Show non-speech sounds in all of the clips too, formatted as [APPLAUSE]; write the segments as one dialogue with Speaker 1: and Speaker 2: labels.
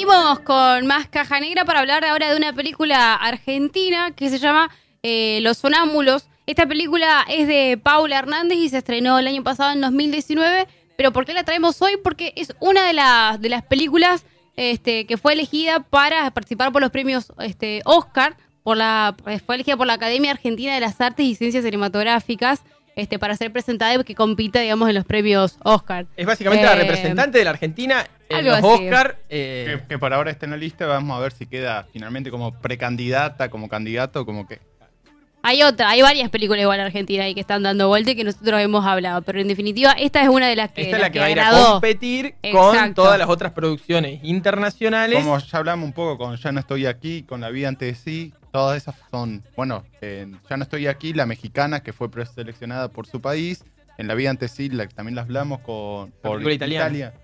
Speaker 1: Seguimos con más caja negra para hablar ahora de una película argentina que se llama eh, Los Sonámbulos. Esta película es de Paula Hernández y se estrenó el año pasado en 2019. Pero ¿por qué la traemos hoy? Porque es una de, las de las películas este, que fue elegida para participar por los premios este, Oscar. Por la, fue elegida por la Academia Argentina de las Artes y Ciencias Cinematográficas este, para ser presentada y que compita, digamos, en los premios Oscar.
Speaker 2: Es básicamente la
Speaker 1: Eh,
Speaker 2: representante de la Argentina en los
Speaker 1: así.
Speaker 2: Oscar. eh,
Speaker 3: Que, que por ahora está en la lista, vamos a ver si queda finalmente como precandidata, como candidato, como que...
Speaker 1: Hay otra, hay varias películas igual argentinas ahí que están dando vuelta y que nosotros hemos hablado, pero en definitiva esta es una de las que,
Speaker 2: esta es la que va a ir a competir con todas las otras producciones internacionales.
Speaker 3: Como ya hablamos un poco con Ya no estoy aquí, con La vida antes de sí, todas esas son, bueno, en Ya no estoy aquí, la mexicana que fue preseleccionada por su país, en La vida antes de sí, la, también la hablamos con por
Speaker 2: película italiana.
Speaker 3: Italia.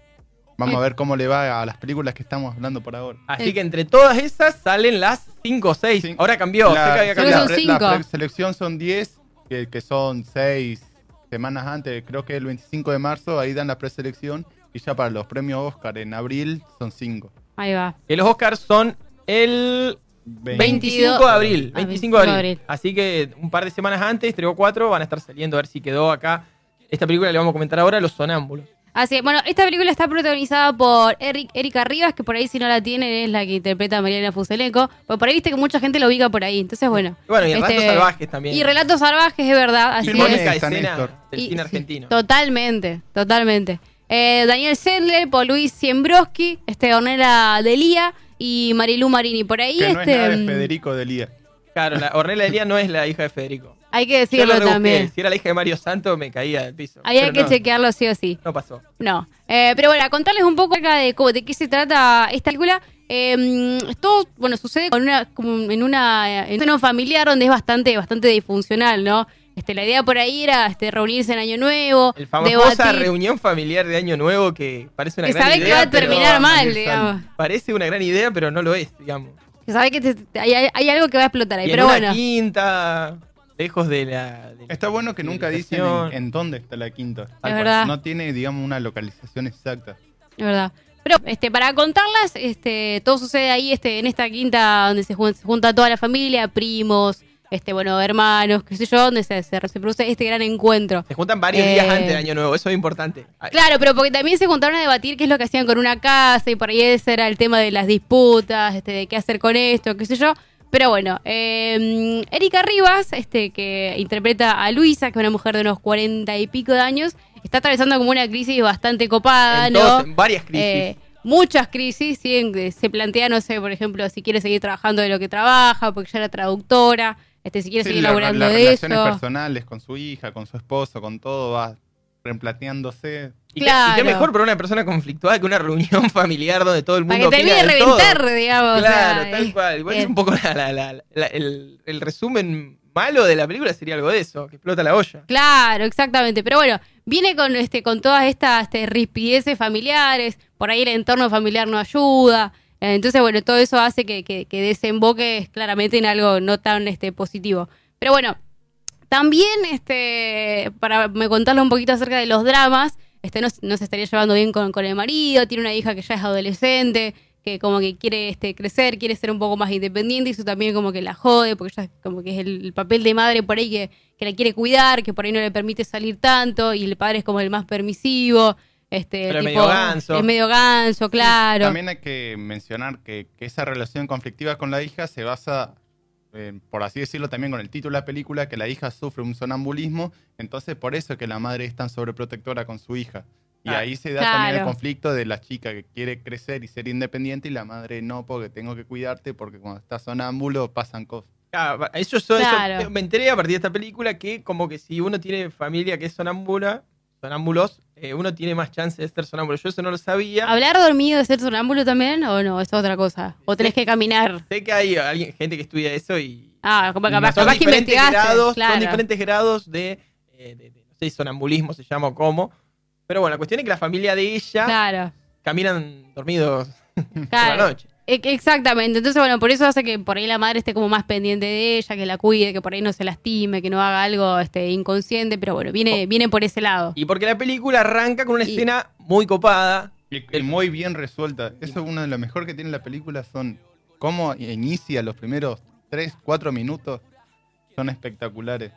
Speaker 3: Vamos a ver cómo le va a las películas que estamos hablando por ahora.
Speaker 2: Así
Speaker 1: Eh.
Speaker 2: que entre todas esas salen las 5 o 6.
Speaker 3: Sí.
Speaker 2: Ahora cambió, sé que había
Speaker 1: Creo que
Speaker 2: cambiado.
Speaker 1: son
Speaker 3: pre-
Speaker 1: cinco.
Speaker 3: la preselección son 10, que, que son 6 semanas antes, creo que el 25 de marzo, ahí dan la preselección, y ya para los premios Oscar en abril son 5.
Speaker 1: Ahí va.
Speaker 2: Que los Oscars son el 25 de abril.
Speaker 1: Ah,
Speaker 2: 25 de abril.
Speaker 1: abril.
Speaker 2: Así que un par de semanas antes, tres o cuatro, van a estar saliendo a ver si quedó acá. Esta película le vamos a comentar ahora, Los Sonámbulos.
Speaker 1: Así, bueno, esta película está protagonizada por Eric, Erika Rivas, que por ahí si no la tienen es la que interpreta a Mariana Fuseleco. Pues por ahí viste que mucha gente lo ubica por ahí. Entonces, bueno.
Speaker 2: Y bueno, y
Speaker 1: este,
Speaker 2: Relatos Salvajes también.
Speaker 1: Y Relatos Salvajes, es verdad. Así es.
Speaker 2: Icónica
Speaker 3: San
Speaker 2: escena
Speaker 3: Néstor.
Speaker 2: del
Speaker 1: Y-
Speaker 2: cine
Speaker 1: sí,
Speaker 2: argentino.
Speaker 1: Totalmente, totalmente. Eh, Daniel Sendler, Paul Luis Siembroski, este, Ornella Delía y Marilu Marini. Por ahí,
Speaker 3: Que no es
Speaker 1: este.
Speaker 3: nada de
Speaker 1: mm,
Speaker 3: Federico Delía.
Speaker 2: Claro, la Ornella Elía no es la hija de Federico.
Speaker 1: Hay que
Speaker 2: Yo lo
Speaker 1: decirlo también.
Speaker 2: Si era la hija de Mario Santo, me caía del piso.
Speaker 1: Ahí hay que
Speaker 2: no,
Speaker 1: chequearlo sí o sí.
Speaker 2: No pasó.
Speaker 1: No. Eh, pero bueno, a contarles un poco acerca de, cómo- de qué se trata esta película. Eh, esto, bueno, sucede con una, como en una en un seno familiar donde es bastante, bastante disfuncional, ¿no? Este, la idea por ahí era este, reunirse en Año Nuevo,
Speaker 2: El famosa
Speaker 1: debatir.
Speaker 2: reunión familiar de Año Nuevo que parece una
Speaker 1: Que
Speaker 2: gran
Speaker 1: sabe
Speaker 2: idea.
Speaker 1: que va a
Speaker 2: pero-
Speaker 1: terminar mal, digamos.
Speaker 2: Parece una gran idea, pero no lo es, digamos.
Speaker 1: Que sabe que te- te- hay, hay algo que va a explotar ahí.
Speaker 2: Y en
Speaker 1: Pero
Speaker 2: una
Speaker 1: bueno,
Speaker 2: quinta, lejos de la... de
Speaker 3: Está bueno que nunca dicen en, en dónde está la quinta.
Speaker 1: Es verdad.
Speaker 3: No tiene, digamos, una localización exacta.
Speaker 1: es verdad. Pero este, para contarlas, este, todo sucede ahí este, en esta quinta donde se junta toda la familia, primos, este, bueno, hermanos, qué sé yo, donde se, se- se produce este gran encuentro.
Speaker 2: Se juntan varios
Speaker 1: Eh,
Speaker 2: días antes del Año Nuevo, eso es importante. Ay,
Speaker 1: Claro, pero porque también se juntaron a debatir qué es lo que hacían con una casa y por ahí ese era el tema de las disputas, este, de qué hacer con esto, qué sé yo. Pero bueno, eh, Erika Rivas, este, que interpreta a Luisa, que es una mujer de unos cuarenta y pico de años, está atravesando como una crisis bastante copada, ¿no?
Speaker 2: varias crisis.
Speaker 1: Eh, muchas crisis, ¿sí? Que se plantea, no sé, por ejemplo, si quiere seguir trabajando de lo que trabaja, porque ya era traductora, este, si quiere
Speaker 3: Sí,
Speaker 1: seguir
Speaker 3: la-
Speaker 1: laburando
Speaker 3: las
Speaker 1: de
Speaker 3: relaciones
Speaker 1: eso.
Speaker 3: personales con su hija, con su esposo, con todo va reemplateándose.
Speaker 2: y, qué, y qué
Speaker 1: claro.
Speaker 2: mejor para una persona conflictuada que una reunión [LAUGHS] familiar donde todo el
Speaker 1: Para
Speaker 2: mundo
Speaker 1: que termine de
Speaker 2: de todo.
Speaker 1: reventar, digamos. o
Speaker 2: Claro,
Speaker 1: sea,
Speaker 2: tal cual. Igual es
Speaker 1: eh,
Speaker 2: un poco la- la- la- la- el, el resumen malo de la película sería algo de eso, que explota la olla.
Speaker 1: Claro, exactamente. Pero bueno, viene con este, con todas estas este, rispideces familiares, por ahí el entorno familiar no ayuda. Entonces, bueno, todo eso hace que, que, que desemboque claramente en algo no tan este, positivo. Pero bueno, también, este, para me contarle un poquito acerca de los dramas, este no, no se estaría llevando bien con, con el marido, tiene una hija que ya es adolescente, que como que quiere este, crecer, quiere ser un poco más independiente, y eso también como que la jode, porque ya como que es el, el papel de madre por ahí que, que la quiere cuidar, que por ahí no le permite salir tanto, y el padre es como el más permisivo. Este,
Speaker 2: Pero es
Speaker 1: tipo,
Speaker 2: medio ganso.
Speaker 1: Es medio ganso, claro.
Speaker 3: También hay que mencionar que, que esa relación conflictiva con la hija se basa, eh, por así decirlo, también con el título de la película, que la hija sufre un sonambulismo, entonces por eso es que la madre es tan sobreprotectora con su hija. Y
Speaker 2: Ah,
Speaker 3: ahí se da también el
Speaker 1: claro.
Speaker 3: conflicto de la chica que quiere crecer y ser independiente y la madre no, porque tengo que cuidarte, porque cuando estás sonámbulo pasan cosas.
Speaker 2: Ah, eso, eso- eso-
Speaker 1: Claro.
Speaker 2: me enteré a partir de esta película que como que si uno tiene familia que es sonámbula, sonámbulos, eh, uno tiene más chance de ser sonámbulo. Yo eso no lo sabía.
Speaker 1: ¿Hablar dormido de ser sonámbulo también o no? Es otra cosa. ¿O tenés que caminar?
Speaker 2: Sé que hay alguien, gente que estudia eso y
Speaker 1: Ah, como capaz,
Speaker 2: son,
Speaker 1: capaz
Speaker 2: diferentes grados,
Speaker 1: claro.
Speaker 2: son diferentes grados de, eh, de- de- no sé si sonambulismo se llama o cómo. Pero bueno, la cuestión es que la familia de ella
Speaker 1: Claro,
Speaker 2: caminan dormidos [LAUGHS] por
Speaker 1: claro.
Speaker 2: la noche.
Speaker 1: Exactamente, entonces bueno, por eso hace que por ahí la madre esté como más pendiente de ella, que la cuide, que por ahí no se lastime, que no haga algo este, inconsciente, pero bueno, viene, viene por ese lado.
Speaker 2: Y porque la película arranca con una
Speaker 1: Y-
Speaker 2: escena muy copada.
Speaker 3: Y, y muy bien resuelta. Eso es uno de lo mejor que tiene la película, son cómo inicia los primeros 3, 4 minutos. Son espectaculares.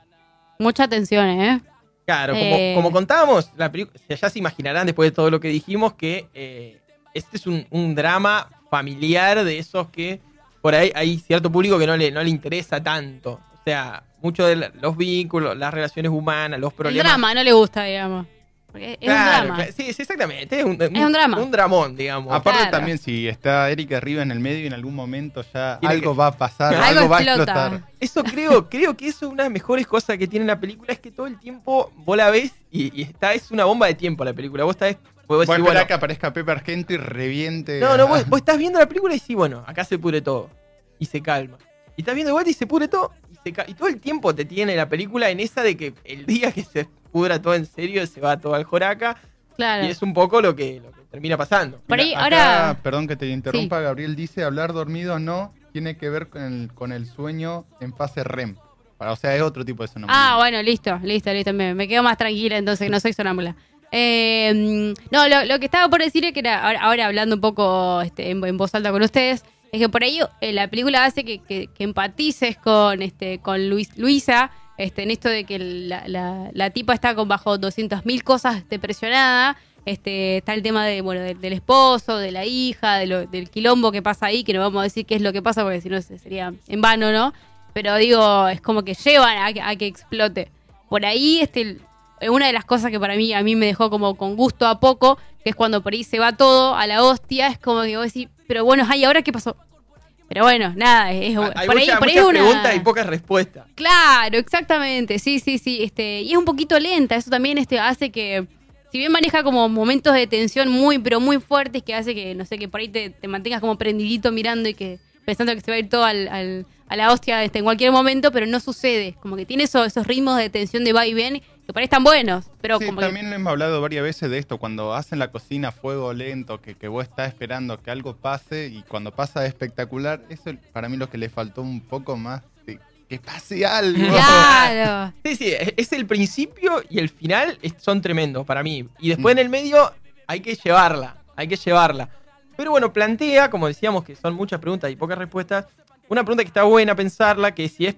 Speaker 1: Mucha atención, ¿eh?
Speaker 2: Claro, como,
Speaker 1: Eh.
Speaker 2: como contábamos, la película, ya se imaginarán después de todo lo que dijimos que eh, este es un, un drama familiar de esos que por ahí hay cierto público que no le, no le interesa tanto. O sea, mucho de los vínculos, las relaciones humanas, los
Speaker 1: El
Speaker 2: problemas.
Speaker 1: drama no le gusta, digamos. Porque es
Speaker 2: Claro,
Speaker 1: un drama.
Speaker 2: claro, Sí, sí, exactamente. Es un,
Speaker 1: Es un drama.
Speaker 2: Un dramón, digamos.
Speaker 3: Aparte
Speaker 1: Claro.
Speaker 3: también si está Erika arriba en el medio y en algún momento ya algo
Speaker 2: que-
Speaker 3: va a pasar,
Speaker 1: Algo
Speaker 3: algo, va a
Speaker 1: explota.
Speaker 3: explotar.
Speaker 2: Eso creo, [LAUGHS] creo que eso es una de las mejores cosas que tiene la película, es que todo el tiempo vos la ves y, y está, es una bomba de tiempo la película. Vos estás,
Speaker 3: Voy a esperar
Speaker 2: bueno,
Speaker 3: que aparezca Pepe Argento y reviente.
Speaker 2: No, no, vos, vos estás viendo la película y decís, bueno, acá se pudre todo. Y se calma. Y estás viendo vuelta y se pudre todo. Y, se y todo el tiempo te tiene la película en esa de que el día que se pudra todo en serio se va todo al joraca.
Speaker 1: Claro.
Speaker 2: Y es un poco lo que, lo que termina pasando.
Speaker 1: Por ahí,
Speaker 3: Mira,
Speaker 1: ahora-
Speaker 3: perdón que te interrumpa, Gabriel dice, hablar dormido no tiene que ver con el, con el sueño en fase REM. O sea, es otro tipo de sonambulismo.
Speaker 1: Ah, bueno, listo, listo, listo. Me, me quedo más tranquila entonces, que no soy sonámbula. Eh, no, lo, que estaba por decir es que era, ahora, ahora hablando un poco este, en, voz alta con ustedes, es que por ahí eh, la película hace que, empatices con, este, con Luis, Luisa, este, en esto de que la, tipa está con bajo 200.000 cosas depresionada. Este, está el tema del, esposo, de la hija, del quilombo que pasa ahí, que no vamos a decir qué es lo que pasa porque si no se- sería en vano, ¿no? Pero digo, es como que llevan a, a que explote. Por ahí, este, una de las cosas que para mí, a mí me dejó como con gusto a poco, que es cuando por ahí se va todo a la hostia, es como que vos decís, pero bueno, ay, ¿ahora qué pasó? Pero bueno, nada, es,
Speaker 2: Ah, Hay
Speaker 1: por ahí, por ahí es una...
Speaker 2: preguntas y pocas respuestas.
Speaker 1: Claro, exactamente, sí, sí, sí, este, y es un poquito lenta, eso también este, hace que, si bien maneja como momentos de tensión muy, pero muy fuertes, que hace que, no sé, que por ahí te, te mantengas como prendidito mirando y que pensando que se va a ir todo al, al- a la hostia este, en cualquier momento, pero no sucede, como que tiene esos, esos ritmos de tensión de va y ven que por ahí están buenos, pero
Speaker 3: Sí,
Speaker 1: como que-
Speaker 3: también hemos hablado varias veces de esto, cuando hacen la cocina a fuego lento, que, que vos estás esperando que algo pase y cuando pasa es espectacular, eso para mí lo que le faltó un poco más, de que pase algo. [LAUGHS]
Speaker 1: Claro. [LAUGHS]
Speaker 2: Sí, sí, es el principio y el final son tremendos para mí. Y después en el medio hay que llevarla, hay que llevarla. Pero bueno, plantea, como decíamos, que son muchas preguntas y pocas respuestas, una pregunta que está buena pensarla, que si es,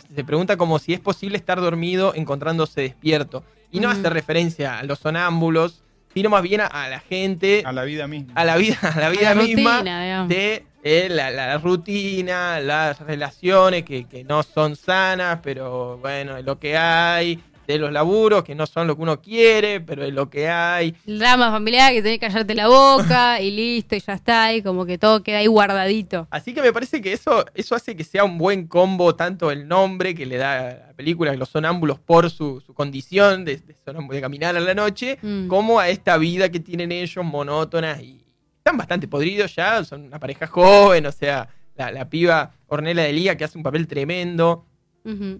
Speaker 2: se pregunta como si es posible estar dormido encontrándose despierto. Y no hace referencia a los sonámbulos, sino más bien a, a la gente,
Speaker 3: A la vida misma.
Speaker 2: a la vida, [LAUGHS] a la vida
Speaker 1: la
Speaker 2: misma
Speaker 1: rutina,
Speaker 2: de eh, la, la rutina, las relaciones que, que no son sanas, pero bueno, es lo que hay, de los laburos que no son lo que uno quiere, pero es lo que hay.
Speaker 1: El drama familiar que tenés que callarte la boca y listo, y ya está, y como que todo queda ahí guardadito.
Speaker 2: Así que me parece que eso, eso hace que sea un buen combo, tanto el nombre que le da a la película, los sonámbulos por su, su condición de, de de caminar a la noche,
Speaker 1: Mm.
Speaker 2: como a esta vida que tienen ellos, monótonas y están bastante podridos ya, son una pareja joven, o sea, la, la piba Ornella de Lía que hace un papel tremendo.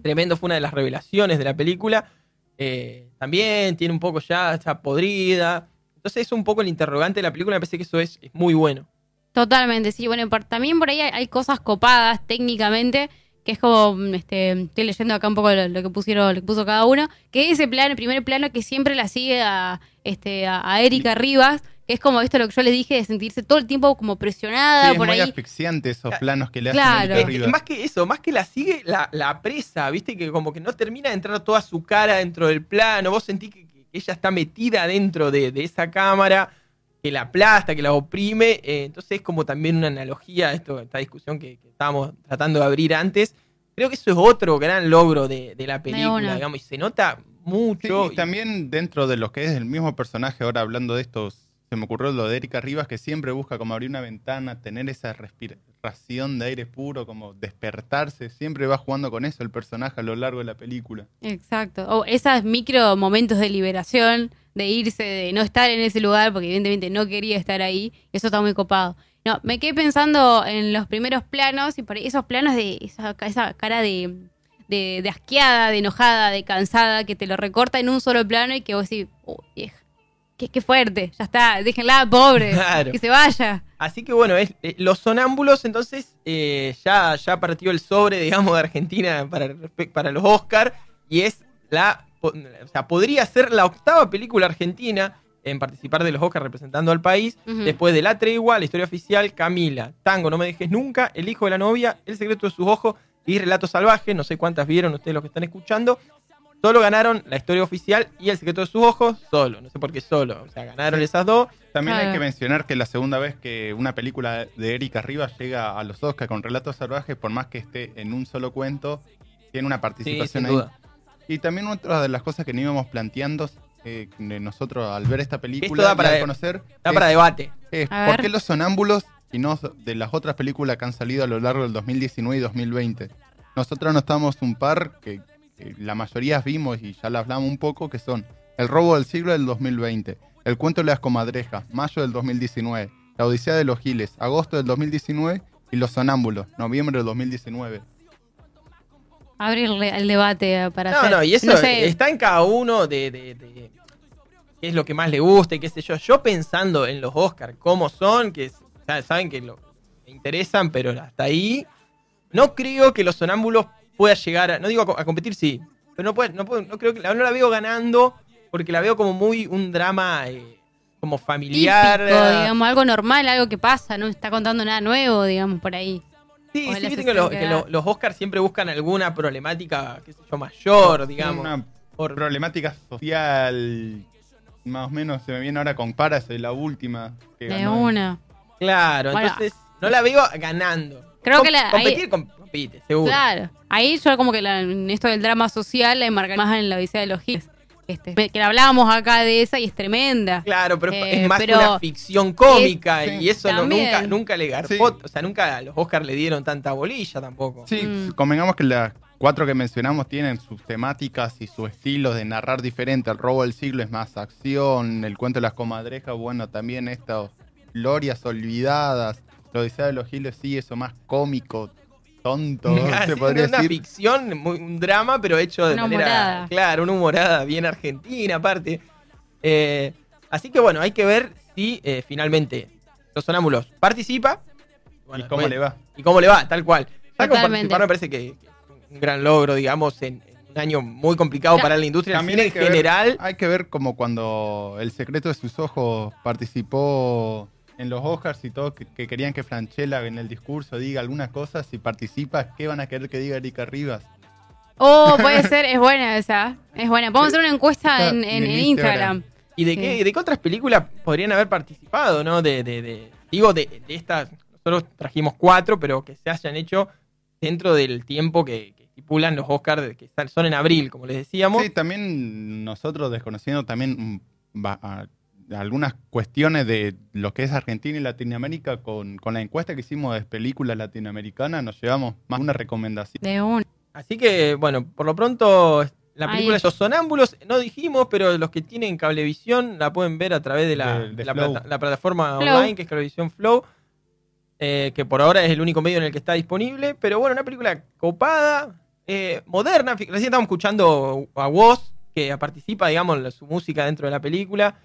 Speaker 2: Tremendo, fue una de las revelaciones de la película. Eh, también tiene un poco ya, está podrida. Entonces es un poco el interrogante de la película, me parece que eso es, es muy bueno.
Speaker 1: Totalmente, sí. Bueno, por- también por ahí hay, hay cosas copadas técnicamente, que es como, mm, este, estoy leyendo acá un poco lo, lo que pusieron, lo que puso cada uno, que es ese plano, el primer plano que siempre la sigue a, este, a, a Erika Rivas, es como esto lo que yo les dije, de sentirse todo el tiempo como presionada
Speaker 3: Sí, es
Speaker 1: por
Speaker 3: muy
Speaker 1: ahí.
Speaker 3: asfixiante esos
Speaker 2: Claro.
Speaker 3: planos que le
Speaker 1: Claro.
Speaker 3: hacen Rivas.
Speaker 2: más que eso, más que la sigue, la, la presa, viste, que como que no termina de entrar toda su cara dentro del plano. Vos sentís que, que ella está metida dentro de, de esa cámara, que la aplasta, que la oprime. eh, entonces es como también una analogía a esto, esta discusión que, que estábamos tratando de abrir antes. Creo que eso es otro gran logro de, de la película, digamos, y se nota
Speaker 3: Sí,
Speaker 2: mucho.
Speaker 3: y también dentro de lo que es el mismo personaje, ahora hablando de estos se me ocurrió lo de Erika Rivas, que siempre busca como abrir una ventana, tener esa respiración de aire puro, como despertarse. Siempre va jugando con eso el personaje a lo largo de la película.
Speaker 1: Exacto. O esos micro momentos de liberación, de irse, de no estar en ese lugar, porque evidentemente no quería estar ahí. Eso está muy copado. No, me quedé pensando en los primeros planos y por esos planos de esa, esa cara de, de, de, asqueada, de enojada, de cansada, que te lo recorta en un solo plano y que vos decís, oh, vieja, qué, fuerte, ya está, déjenla, pobre, que se vaya.
Speaker 2: Así que bueno, es, eh, los sonámbulos entonces eh, ya, ya partió el sobre, digamos, de Argentina para, para los Oscars y es la, o sea, podría ser la octava película argentina en participar de los Oscars representando al país, después de La Tregua, La Historia Oficial, Camila, Tango, No Me Dejes Nunca, El Hijo de la Novia, El Secreto de sus Ojos y Relato Salvaje, no sé cuántas vieron ustedes los que están escuchando, Solo ganaron la historia oficial y el secreto de sus ojos, solo. No sé por qué solo. O sea, ganaron esas dos.
Speaker 3: También hay que mencionar que la segunda vez que una película de Erika Rivas llega a los Oscars con relatos salvajes, por más que esté en un solo cuento, tiene una participación ahí. Y también otra de las cosas que no íbamos planteando eh, nosotros al ver esta película
Speaker 2: da para, conocer. Da para debate.
Speaker 3: ¿Por qué los sonámbulos y no de las otras películas que han salido a lo largo del 2019 y 2020? Nosotros no estamos un par que la mayoría vimos y ya la hablamos un poco, que son El robo del siglo del 2020, El cuento de las comadrejas, mayo del 2019, La odisea de los giles, agosto del 2019 y Los sonámbulos, noviembre del 2019.
Speaker 1: Abrir el debate para
Speaker 2: No, no, y eso está en cada uno de, qué es lo que más le gusta y qué sé yo. Yo pensando en los Oscars, cómo son, que saben que lo, me interesan, pero hasta ahí no creo que los sonámbulos pueda llegar a, no digo a, competir, sí, pero no puede, no, no creo que no la veo ganando porque la veo como muy un drama eh, como familiar.
Speaker 1: digamos, algo normal, algo que pasa, no está contando nada nuevo, digamos, por ahí.
Speaker 2: Sí, sí, viste que, los Oscars siempre buscan alguna problemática, qué sé yo, mayor, digamos.
Speaker 3: Una problemática social, más o menos, se me viene ahora con Paras, la última.
Speaker 1: Que de una.
Speaker 2: Claro, entonces no la veo ganando.
Speaker 1: Creo que la,
Speaker 2: competir, seguro.
Speaker 1: Claro. Ahí yo como que en esto del drama social la enmarca más en la Odisea de los Hits. Este, que hablábamos acá de esa y es tremenda.
Speaker 2: Claro, pero es eh, más una ficción cómica y eso nunca, nunca le garpó, o sea, nunca los Oscars le dieron tanta bolilla tampoco.
Speaker 3: Sí, mm. convengamos que las cuatro que mencionamos tienen sus temáticas y su estilo de narrar diferente. El robo del siglo es más acción, el cuento de las comadrejas, bueno, también estas glorias olvidadas. La Odisea de los Giles sí, eso más cómico, tonto, [LAUGHS] se podría
Speaker 2: una ficción, un drama, pero hecho de manera. Claro, una humorada bien argentina, aparte. Eh, así que bueno, hay que ver si eh, finalmente los sonámbulos participa.
Speaker 3: y cómo le va.
Speaker 2: Y cómo le va, tal cual. participar me parece que, un gran logro, digamos, en, un año muy complicado para la industria También en general.
Speaker 3: hay que ver como cuando El secreto de sus ojos participó en los Oscars y todo, que, querían que Franchella en el discurso diga alguna cosa, si participa, ¿qué van a querer que diga Erika Rivas?
Speaker 1: Oh, [LAUGHS] puede ser, es buena esa, es buena. Vamos a hacer una encuesta en, Instagram.
Speaker 2: ¿Y de, qué, de qué otras películas podrían haber participado, no? De, de, digo, de, estas, nosotros trajimos cuatro, pero que se hayan hecho dentro del tiempo que, estipulan los Oscars, que son en abril, como les decíamos.
Speaker 3: Sí, también nosotros desconociendo también mm, algunas cuestiones de lo que es Argentina y Latinoamérica con, la encuesta que hicimos de películas latinoamericanas, nos llevamos más una recomendación.
Speaker 1: De un.
Speaker 2: Así que, bueno, por lo pronto, la película de Los Sonámbulos, no dijimos, pero los que tienen cablevisión la pueden ver a través de la, la, plataforma online, que es Cablevisión Flow, eh, que por ahora es el único medio en el que está disponible. Pero bueno, una película copada, eh, moderna. Recién estamos escuchando a Woz, que participa, digamos, su música dentro de la película.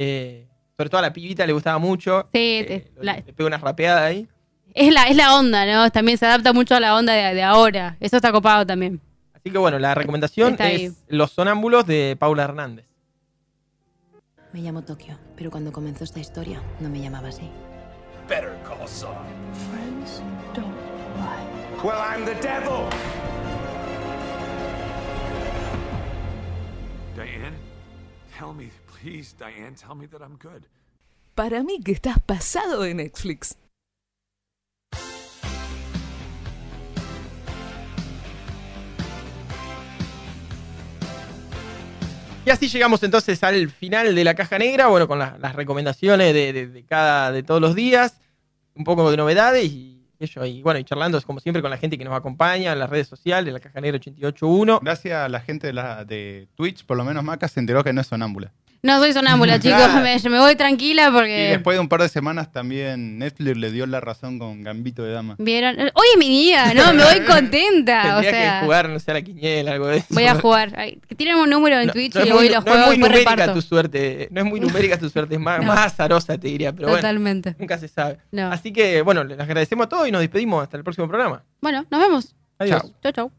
Speaker 2: Eh, sobre todo a la pibita le gustaba mucho.
Speaker 1: Sí,
Speaker 2: eh, le pega una rapeada ahí.
Speaker 1: Es la, es la onda, ¿no? También se adapta mucho a la onda de, ahora. Eso está copado también.
Speaker 2: Así que bueno, la recomendación es Los Sonámbulos de Paula Hernández.
Speaker 4: Me llamo Tokio, pero cuando comenzó esta historia no me llamaba así. Better call Friends don't Well, I'm the devil.
Speaker 5: Diane, tell me Please, Diane, tell me that I'm good. Para mí que estás pasado de Netflix.
Speaker 2: Y así llegamos entonces al final de la caja negra, bueno, con las recomendaciones de, cada, de todos los días, un poco de novedades y y bueno, y charlando como siempre con la gente que nos acompaña en las redes sociales, la caja negra 881.
Speaker 3: Gracias a la gente de, la, de Twitch, por lo menos Maca se enteró que no es sonámbula.
Speaker 1: No soy sonámbula, [LAUGHS] chicos. Me, me, voy tranquila porque.
Speaker 3: Y después de un par de semanas también Netflix le dio la razón con Gambito de Dama.
Speaker 1: ¿Vieron? Hoy es mi día, ¿no? Me voy [LAUGHS] contenta.
Speaker 2: Tendría
Speaker 1: o sea,
Speaker 2: que jugar, no sé, a la quiniela, algo de eso.
Speaker 1: Voy a [LAUGHS] jugar. Tienen un número en Twitch y voy los juegos.
Speaker 2: No es muy numérica tu suerte. No es muy numérica tu suerte. Es más, más azarosa, te diría. Pero
Speaker 1: Totalmente.
Speaker 2: nunca se sabe. Así que, bueno, les agradecemos a todos y nos despedimos hasta el próximo programa.
Speaker 1: Bueno, nos vemos.
Speaker 2: Adiós.
Speaker 1: Chau, chau.